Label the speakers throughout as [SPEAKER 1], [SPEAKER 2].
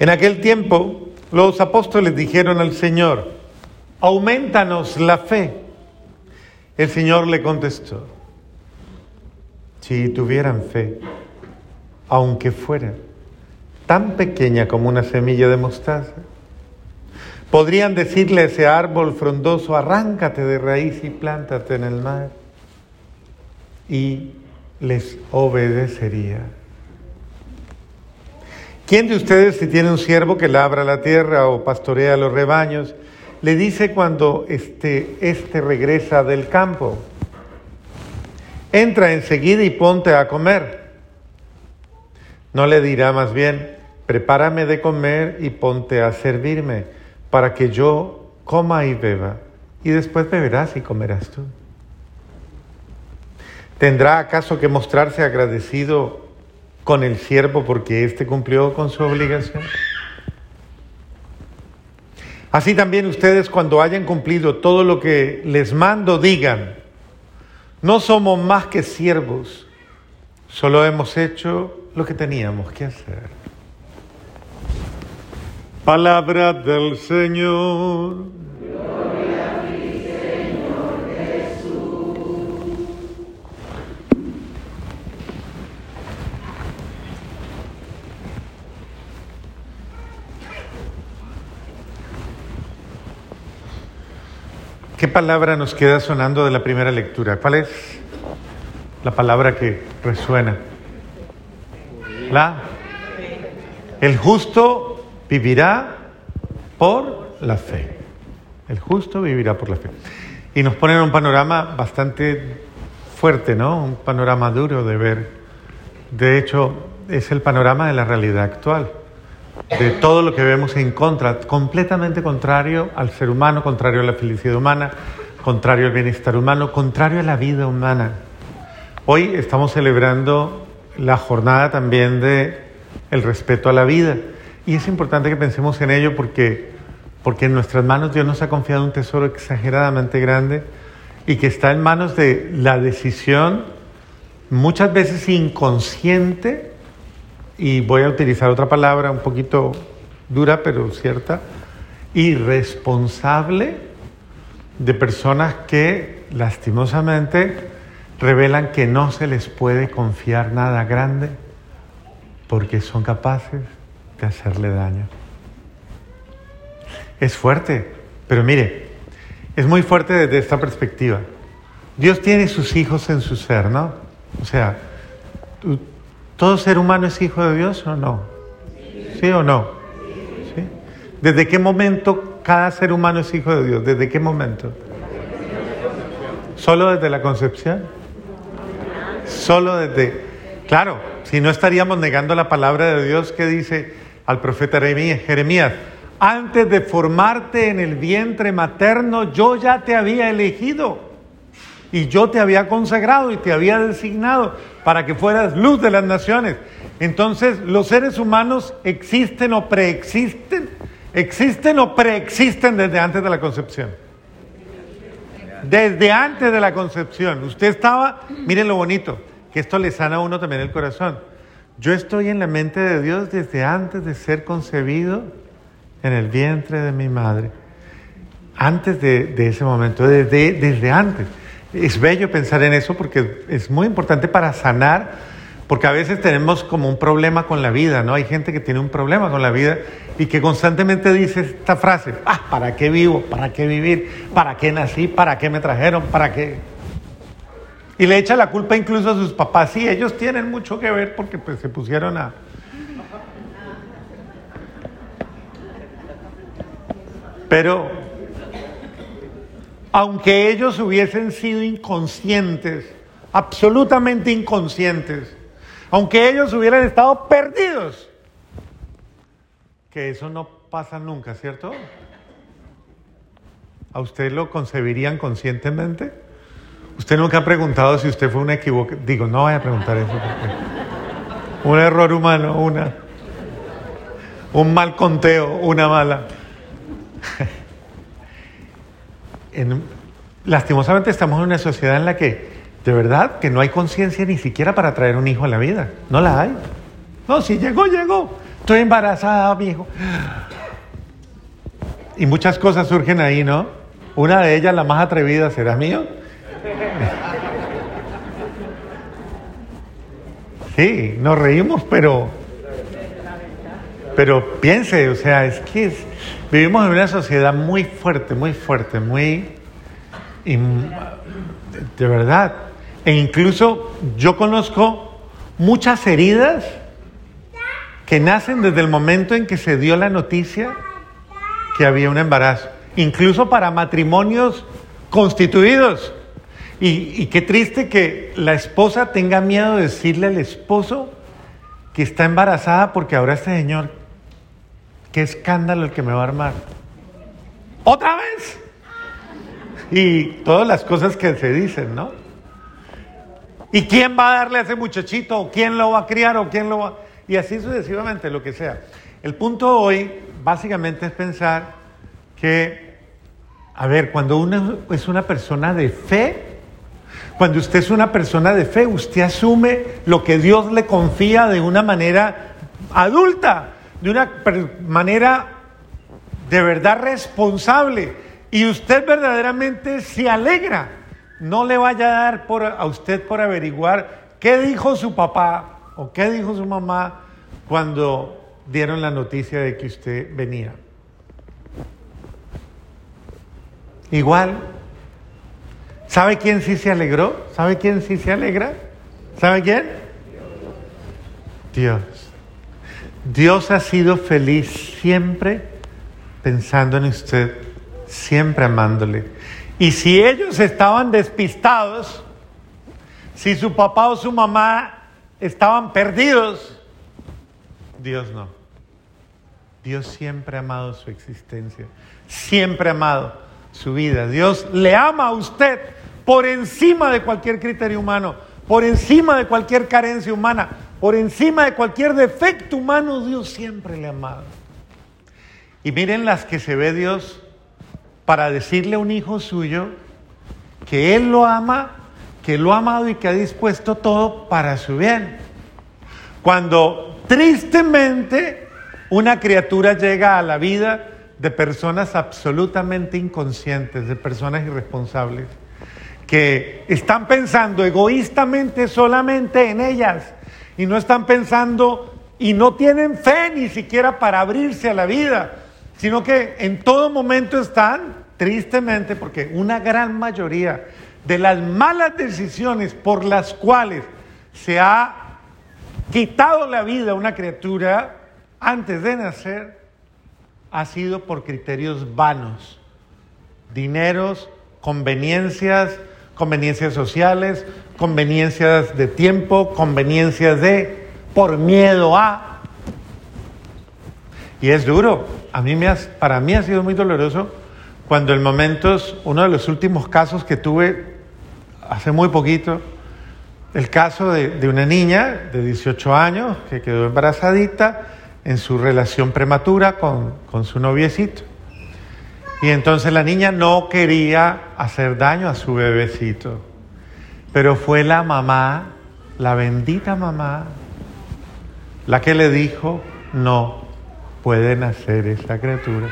[SPEAKER 1] En aquel tiempo los apóstoles dijeron al Señor, aumentanos la fe. El Señor le contestó, si tuvieran fe, aunque fuera tan pequeña como una semilla de mostaza, podrían decirle a ese árbol frondoso, arráncate de raíz y plántate en el mar, y les obedecería. ¿Quién de ustedes, si tiene un siervo que labra la tierra o pastorea los rebaños, le dice cuando este, este regresa del campo, entra enseguida y ponte a comer? No le dirá más bien, prepárame de comer y ponte a servirme, para que yo coma y beba, y después beberás y comerás tú. ¿Tendrá acaso que mostrarse agradecido con el siervo porque éste cumplió con su obligación? Así también ustedes cuando hayan cumplido todo lo que les mando digan, no somos más que siervos, solo hemos hecho lo que teníamos que hacer. Palabra del Señor. ¿Qué palabra nos queda sonando de la primera lectura? ¿Cuál es la palabra que resuena? La. El justo vivirá por la fe. El justo vivirá por la fe. Y nos ponen un panorama bastante fuerte, ¿no? Un panorama duro de ver. De hecho, es el panorama de la realidad actual de todo lo que vemos en contra, completamente contrario al ser humano, contrario a la felicidad humana, contrario al bienestar humano, contrario a la vida humana. Hoy estamos celebrando la jornada también de el respeto a la vida y es importante que pensemos en ello porque porque en nuestras manos Dios nos ha confiado un tesoro exageradamente grande y que está en manos de la decisión muchas veces inconsciente y voy a utilizar otra palabra un poquito dura pero cierta, irresponsable de personas que lastimosamente revelan que no se les puede confiar nada grande porque son capaces de hacerle daño. Es fuerte, pero mire, es muy fuerte desde esta perspectiva. Dios tiene sus hijos en su ser, ¿no? O sea, ¿Todo ser humano es hijo de Dios o no? ¿Sí o no? ¿Sí? ¿Desde qué momento cada ser humano es hijo de Dios? ¿Desde qué momento? ¿Solo desde la concepción? Solo desde... Claro, si no estaríamos negando la palabra de Dios que dice al profeta Jeremías, antes de formarte en el vientre materno, yo ya te había elegido y yo te había consagrado y te había designado para que fueras luz de las naciones. Entonces, los seres humanos existen o preexisten, existen o preexisten desde antes de la concepción. Desde antes de la concepción. Usted estaba, miren lo bonito, que esto le sana a uno también el corazón. Yo estoy en la mente de Dios desde antes de ser concebido en el vientre de mi madre. Antes de, ese momento, desde, desde antes. Es bello pensar en eso porque es muy importante para sanar, porque a veces tenemos como un problema con la vida, ¿no? Hay gente que tiene un problema con la vida y que constantemente dice esta frase, ah, ¿para qué vivo? ¿Para qué vivir? ¿Para qué nací? ¿Para qué me trajeron? ¿Para qué? Y le echa la culpa incluso a sus papás. Sí, ellos tienen mucho que ver porque pues, se pusieron a... Pero aunque ellos hubiesen sido inconscientes, absolutamente inconscientes, aunque ellos hubieran estado perdidos, que eso no pasa nunca, ¿cierto? ¿A usted lo concebirían conscientemente? Usted nunca ha preguntado si usted fue una equivocación. Digo, no vaya a preguntar eso porque un error humano, una, un mal conteo, una mala lastimosamente estamos en una sociedad en la que de verdad que no hay conciencia ni siquiera para traer un hijo a la vida. No la hay. No, si llegó, llegó. estoy embarazada, mi hijo. Y muchas cosas surgen ahí, ¿no? Una de ellas, la más atrevida, ¿será mío? Sí, nos reímos, pero, pero piense, o sea, es que vivimos en una sociedad muy fuerte, muy fuerte, muy, de verdad, e incluso yo conozco muchas heridas que nacen desde el momento en que se dio la noticia que había un embarazo, incluso para matrimonios constituidos. Y, qué triste que la esposa tenga miedo de decirle al esposo que está embarazada porque ahora este señor, qué escándalo el que me va a armar. ¿Otra vez? Y todas las cosas que se dicen, ¿no? ¿Y quién va a darle a ese muchachito? ¿O quién lo va a criar? ¿O quién lo va Y así sucesivamente, lo que sea. El punto hoy básicamente es pensar que, a ver, cuando uno es una persona de fe, cuando usted es una persona de fe, usted asume lo que Dios le confía de una manera adulta, de una manera de verdad responsable. Y usted verdaderamente se alegra no le vaya a dar a usted por averiguar qué dijo su papá o qué dijo su mamá cuando dieron la noticia de que usted venía. Igual, ¿sabe quién sí se alegró? ¿Sabe quién sí se alegra? ¿Sabe quién? Dios. Dios ha sido feliz siempre pensando en usted, siempre amándole. Y si ellos estaban despistados, si su papá o su mamá estaban perdidos, Dios no. Dios siempre ha amado su existencia, siempre ha amado su vida. Dios le ama a usted por encima de cualquier criterio humano, por encima de cualquier carencia humana, por encima de cualquier defecto humano, Dios siempre le ha amado. Y miren las que se ve Dios para decirle a un hijo suyo que Él lo ama, que lo ha amado y que ha dispuesto todo para su bien. Cuando tristemente una criatura llega a la vida de personas absolutamente inconscientes, de personas irresponsables, que están pensando egoístamente solamente en ellas y no están pensando y no tienen fe ni siquiera para abrirse a la vida, sino que en todo momento están Tristemente, porque una gran mayoría de las malas decisiones por las cuales se ha quitado la vida a una criatura antes de nacer ha sido por criterios vanos, dineros, conveniencias, conveniencias sociales, conveniencias de tiempo, conveniencias de por miedo a. Y es duro. A mí me para mí ha sido muy doloroso cuando en momentos, uno de los últimos casos que tuve hace muy poquito, el caso de, una niña de 18 años que quedó embarazadita en su relación prematura con, con su noviecito. Y entonces la niña no quería hacer daño a su bebecito, pero fue la mamá, la bendita mamá, la que le dijo, no puede nacer esa criatura.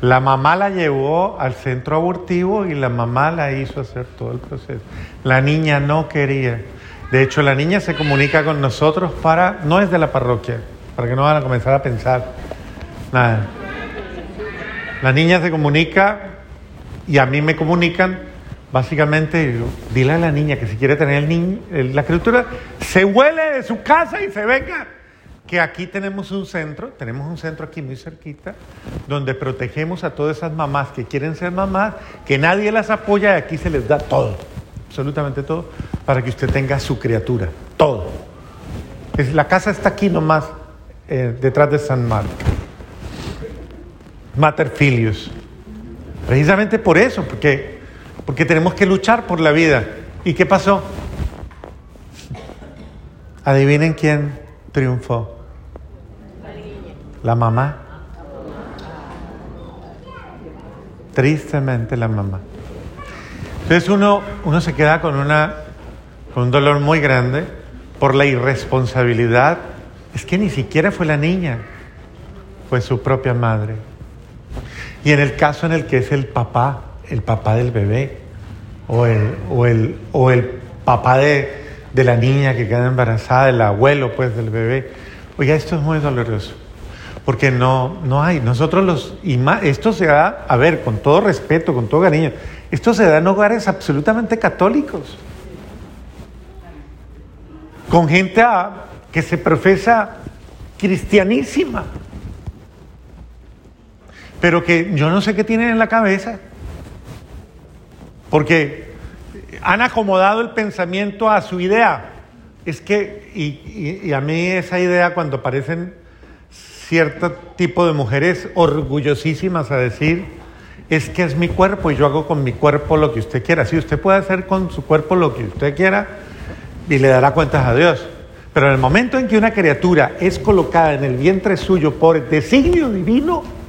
[SPEAKER 1] La mamá la llevó al centro abortivo y la mamá la hizo hacer todo el proceso. La niña no quería. De hecho, la niña se comunica con nosotros para, no es de la parroquia, para que no van a comenzar a pensar nada. La niña se comunica y a mí me comunican, básicamente, dile a la niña que si quiere tener la criatura, se huele de su casa y se venga que aquí tenemos un centro, tenemos un centro aquí muy cerquita, donde protegemos a todas esas mamás que quieren ser mamás, que nadie las apoya y aquí se les da todo, absolutamente todo, para que usted tenga su criatura, todo. La casa está aquí nomás, eh, detrás de San Marco. Mater Filius. Precisamente por eso, porque, porque tenemos que luchar por la vida. ¿Y qué pasó? Adivinen quién triunfó la mamá. Tristemente la mamá. Entonces uno, uno se queda con, una, con un dolor muy grande por la irresponsabilidad es que ni siquiera fue la niña, fue su propia madre. Y en el caso en el que es el papá, el papá del bebé, o el, o el, o el papá de, de la niña que queda embarazada, el abuelo pues del bebé, oiga, esto es muy doloroso porque no, no hay. Nosotros los, y esto se da, a ver, con todo respeto, con todo cariño, esto se da en hogares absolutamente católicos, con gente que se profesa cristianísima, pero que yo no sé qué tienen en la cabeza, porque han acomodado el pensamiento a su idea. Es que, y, a mí esa idea cuando aparecen cierto tipo de mujeres orgullosísimas a decir, es que es mi cuerpo y yo hago con mi cuerpo lo que usted quiera. Si usted puede hacer con su cuerpo lo que usted quiera y le dará cuentas a Dios. Pero en el momento en que una criatura es colocada en el vientre suyo por designio divino,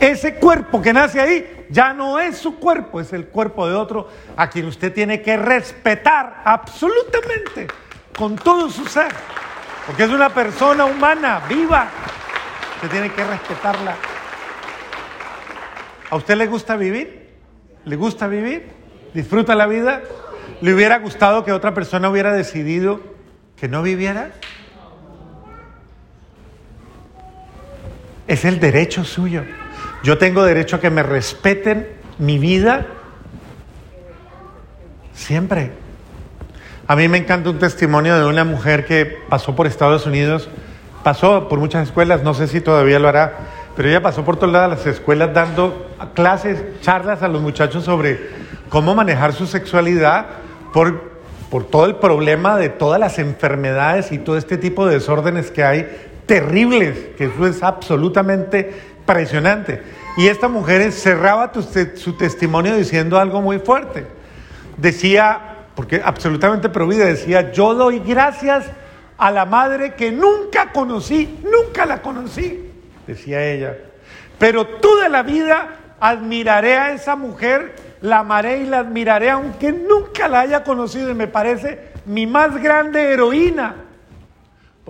[SPEAKER 1] ese cuerpo que nace ahí ya no es su cuerpo, es el cuerpo de otro a quien usted tiene que respetar absolutamente con todo su ser. Porque es una persona humana, viva. Usted tiene que respetarla. ¿A usted le gusta vivir? ¿Le gusta vivir? ¿Disfruta la vida? ¿Le hubiera gustado que otra persona hubiera decidido que no viviera? Es el derecho suyo. Yo tengo derecho a que me respeten mi vida siempre. A mí me encanta un testimonio de una mujer que pasó por Estados Unidos, pasó por muchas escuelas, no sé si todavía lo hará, pero ella pasó por todas las escuelas dando clases, charlas a los muchachos sobre cómo manejar su sexualidad por, por todo el problema de todas las enfermedades y todo este tipo de desórdenes que hay terribles, que eso es absolutamente impresionante. Y esta mujer cerraba su testimonio diciendo algo muy fuerte. Decía, porque absolutamente prohibida, decía, yo doy gracias a la madre que nunca conocí, nunca la conocí, decía ella. Pero toda la vida admiraré a esa mujer, la amaré y la admiraré aunque nunca la haya conocido y me parece mi más grande heroína,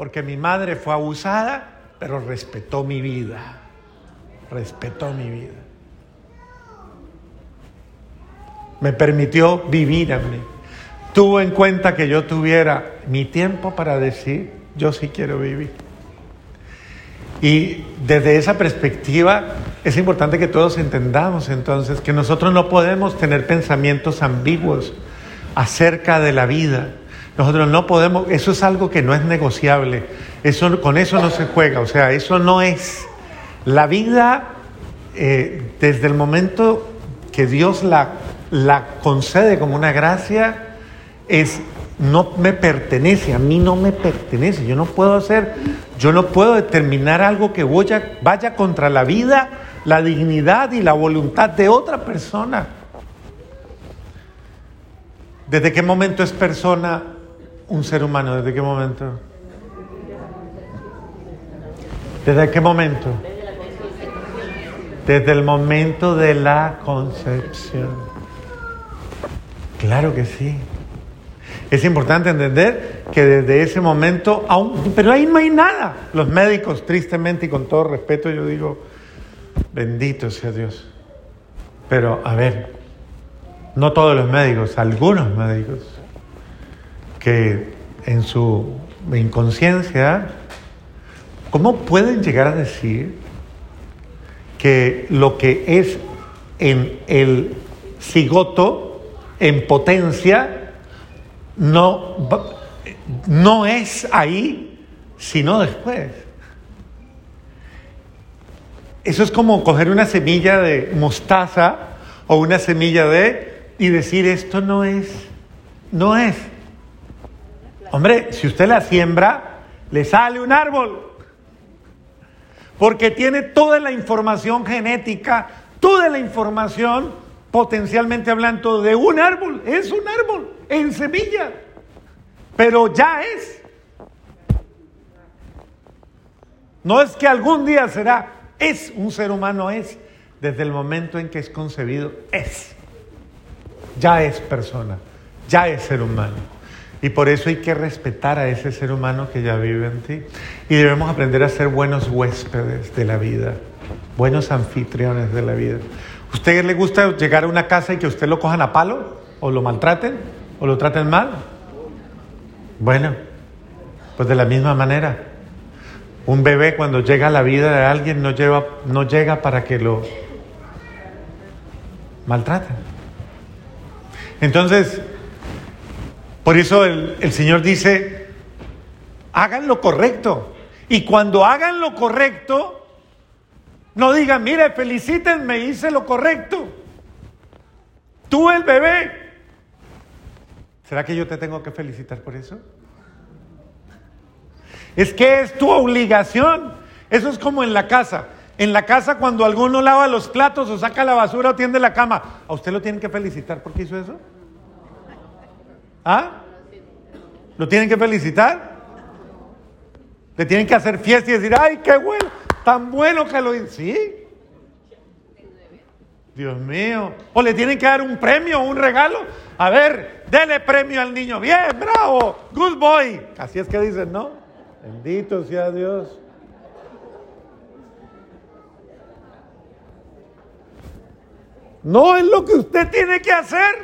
[SPEAKER 1] porque mi madre fue abusada, pero respetó mi vida, respetó mi vida. Me permitió vivir a mí tuvo en cuenta que yo tuviera mi tiempo para decir, yo sí quiero vivir. Y desde esa perspectiva es importante que todos entendamos entonces que nosotros no podemos tener pensamientos ambiguos acerca de la vida. Nosotros no podemos, eso es algo que no es negociable, eso, con eso no se juega, o sea, eso no es. La vida, eh, desde el momento que Dios la, la concede como una gracia, es no me pertenece, a mí no me pertenece, yo no puedo hacer, yo no puedo determinar algo que vaya, vaya contra la vida, la dignidad y la voluntad de otra persona. ¿Desde qué momento es persona un ser humano? ¿Desde qué momento? ¿Desde qué momento? Desde el momento de la concepción. Claro que sí. Es importante entender que desde ese momento, aún, pero ahí no hay nada. Los médicos, tristemente y con todo respeto, yo digo, bendito sea Dios. Pero, a ver, no todos los médicos, algunos médicos, que en su inconsciencia, ¿cómo pueden llegar a decir que lo que es en el cigoto, en potencia, no, no es ahí, sino después. Eso es como coger una semilla de mostaza o una semilla de y decir esto no es, no es. Hombre, si usted la siembra, le sale un árbol. Porque tiene toda la información genética, toda la información potencialmente hablando de un árbol. Es un árbol en semilla, pero ya es. No es que algún día será, es un ser humano, es. Desde el momento en que es concebido, es. Ya es persona, ya es ser humano. Y por eso hay que respetar a ese ser humano que ya vive en ti. Y debemos aprender a ser buenos huéspedes de la vida, buenos anfitriones de la vida. ¿Usted le gusta llegar a una casa y que usted lo cojan a palo? ¿O lo maltraten? ¿O lo traten mal? Bueno, pues de la misma manera. Un bebé cuando llega a la vida de alguien no, lleva, no llega para que lo maltraten. Entonces, por eso el, el Señor dice, hagan lo correcto. Y cuando hagan lo correcto, no digan, mire, felicítenme, hice lo correcto. Tú el bebé. ¿Será que yo te tengo que felicitar por eso? Es que es tu obligación. Eso es como en la casa. En la casa cuando alguno lava los platos o saca la basura o tiende la cama, ¿a usted lo tienen que felicitar porque hizo eso? ¿Ah? ¿Lo tienen que felicitar? Le tienen que hacer fiesta y decir, ay, qué bueno, tan bueno que lo hizo. Sí. Dios mío. O le tienen que dar un premio un regalo. A ver, dele premio al niño. Bien, bravo, good boy. Así es que dicen, ¿no? Bendito sea Dios. No es lo que usted tiene que hacer.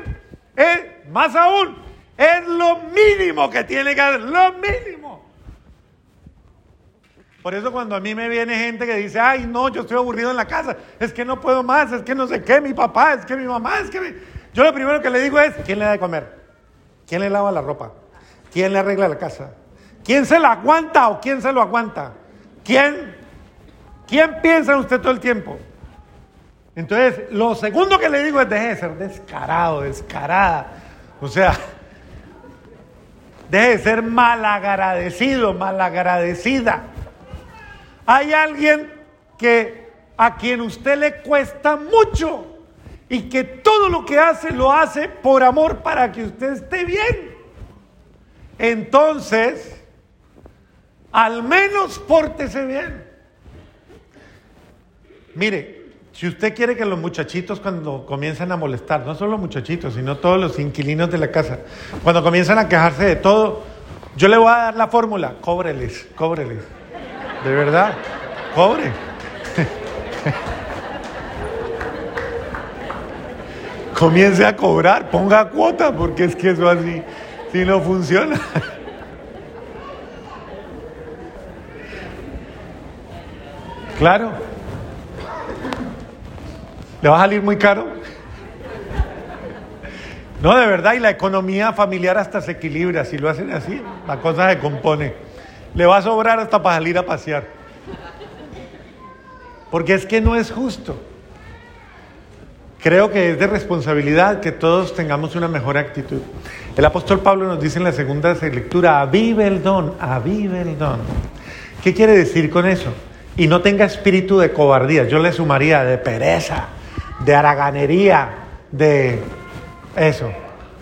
[SPEAKER 1] Es, más aún, es lo mínimo que tiene que hacer. Lo mínimo. Por eso cuando a mí me viene gente que dice, ay, no, yo estoy aburrido en la casa, es que no puedo más, es que no sé qué, mi papá, es que mi mamá, es que... Yo lo primero que le digo es, ¿quién le da de comer? ¿Quién le lava la ropa? ¿Quién le arregla la casa? ¿Quién se la aguanta o quién se lo aguanta? ¿Quién? ¿Quién piensa en usted todo el tiempo? Entonces, lo segundo que le digo es deje de ser descarado, descarada. O sea, deje de ser malagradecido, malagradecida. Hay alguien que a quien usted le cuesta mucho y que todo lo que hace lo hace por amor para que usted esté bien. Entonces, al menos pórtese bien. Mire, si usted quiere que los muchachitos cuando comienzan a molestar, no solo los muchachitos, sino todos los inquilinos de la casa, cuando comienzan a quejarse de todo, yo le voy a dar la fórmula, cóbreles, cóbreles. De verdad, cobre. Comience a cobrar, ponga cuota, porque es que eso así, si no funciona. Claro. ¿Le va a salir muy caro? No, de verdad, y la economía familiar hasta se equilibra. Si lo hacen así, la cosa se compone. Le va a sobrar hasta para salir a pasear. Porque es que no es justo. Creo que es de responsabilidad que todos tengamos una mejor actitud. El apóstol Pablo nos dice en la segunda lectura, avive el don, avive el don. ¿Qué quiere decir con eso? y no tenga espíritu de cobardía, yo le sumaría de pereza, de haraganería, de eso.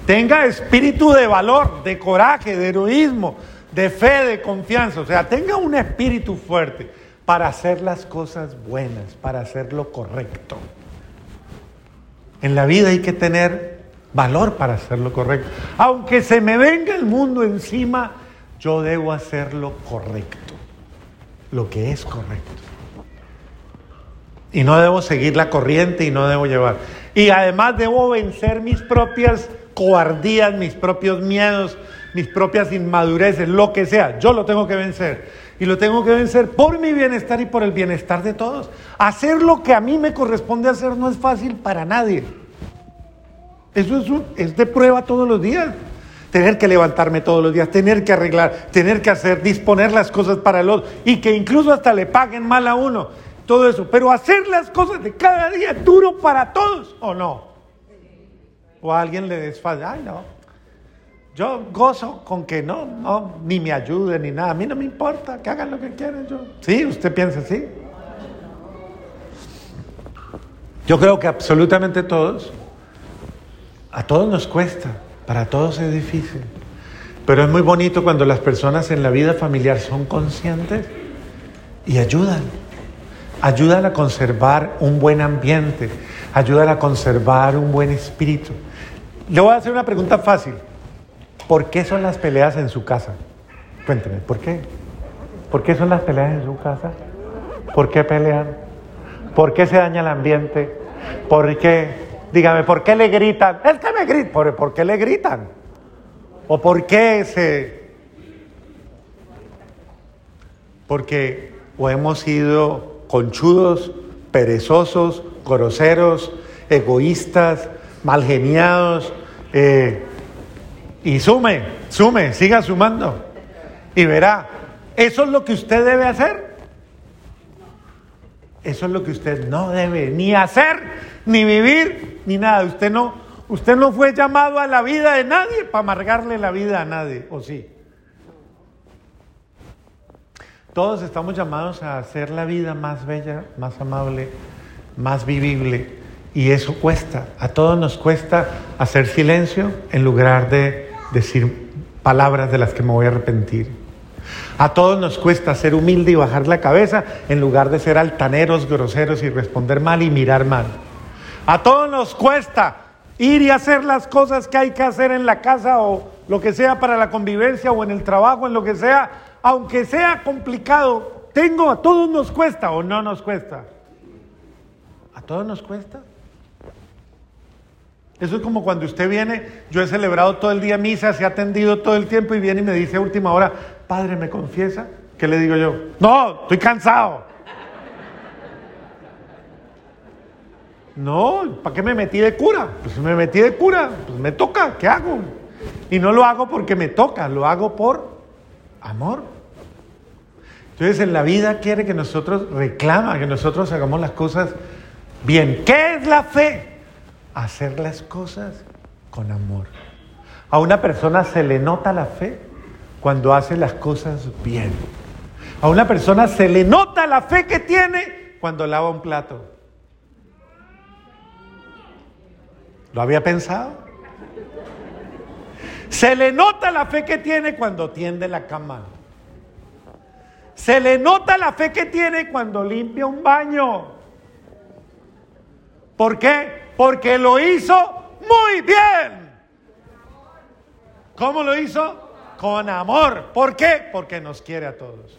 [SPEAKER 1] Tenga espíritu de valor, de coraje, de heroísmo, de fe, de confianza. O sea, tenga un espíritu fuerte para hacer las cosas buenas, para hacer lo correcto. En la vida hay que tener valor para hacer lo correcto. Aunque se me venga el mundo encima, yo debo hacer lo correcto lo que es correcto. Y no debo seguir la corriente y no debo llevar. Y además debo vencer mis propias cobardías, mis propios miedos, mis propias inmadureces, lo que sea. Yo lo tengo que vencer. Y lo tengo que vencer por mi bienestar y por el bienestar de todos. Hacer lo que a mí me corresponde hacer no es fácil para nadie. Eso es, es de prueba todos los días tener que levantarme todos los días, tener que arreglar, tener que hacer, disponer las cosas para el otro y que incluso hasta le paguen mal a uno, todo eso. Pero hacer las cosas de cada día duro para todos, ¿o no? O alguien le desfalla, ay no, yo gozo con que no, no, ni me ayuden ni nada, a mí no me importa, que hagan lo que quieran yo. Sí, usted piensa así. Yo creo que absolutamente todos, a todos nos cuesta. Para todos es difícil. Pero es muy bonito cuando las personas en la vida familiar son conscientes y ayudan. Ayudan a conservar un buen ambiente, ayudan a conservar un buen espíritu. Le voy a hacer una pregunta fácil. ¿Por qué son las peleas en su casa? Cuénteme, ¿por qué? ¿Por qué son las peleas en su casa? ¿Por qué pelean? ¿Por qué se daña el ambiente? ¿Por qué? Dígame, ¿por qué le gritan? Es que me gritan. ¿Por, ¿Por qué le gritan? ¿O por qué se...? Porque o hemos sido conchudos, perezosos, groseros, egoístas, malgeniados, eh, y sume, sume, siga sumando. Y verá, eso es lo que usted debe hacer. Eso es lo que usted no debe ni hacer, ni vivir, ni nada. Usted no, usted no fue llamado a la vida de nadie para amargarle la vida a nadie, ¿o sí? Todos estamos llamados a hacer la vida más bella, más amable, más vivible. Y eso cuesta. A todos nos cuesta hacer silencio en lugar de decir palabras de las que me voy a arrepentir. A todos nos cuesta ser humilde y bajar la cabeza en lugar de ser altaneros, groseros y responder mal y mirar mal. A todos nos cuesta ir y hacer las cosas que hay que hacer en la casa o lo que sea para la convivencia o en el trabajo, en lo que sea, aunque sea complicado. Tengo, a todos nos cuesta o no nos cuesta. A todos nos cuesta. Eso es como cuando usted viene, yo he celebrado todo el día misa, se ha atendido todo el tiempo y viene y me dice a última hora, Padre, ¿me confiesa? ¿Qué le digo yo? No, estoy cansado. No, ¿para qué me metí de cura? Pues me metí de cura, pues me toca, ¿qué hago? Y no lo hago porque me toca, lo hago por amor. Entonces en la vida quiere que nosotros reclama, que nosotros hagamos las cosas bien. ¿Qué es la fe? hacer las cosas con amor. A una persona se le nota la fe cuando hace las cosas bien. A una persona se le nota la fe que tiene cuando lava un plato. ¿Lo había pensado? Se le nota la fe que tiene cuando tiende la cama. Se le nota la fe que tiene cuando limpia un baño. ¿Por qué? Porque lo hizo muy bien. ¿Cómo lo hizo? Con amor. ¿Por qué? Porque nos quiere a todos.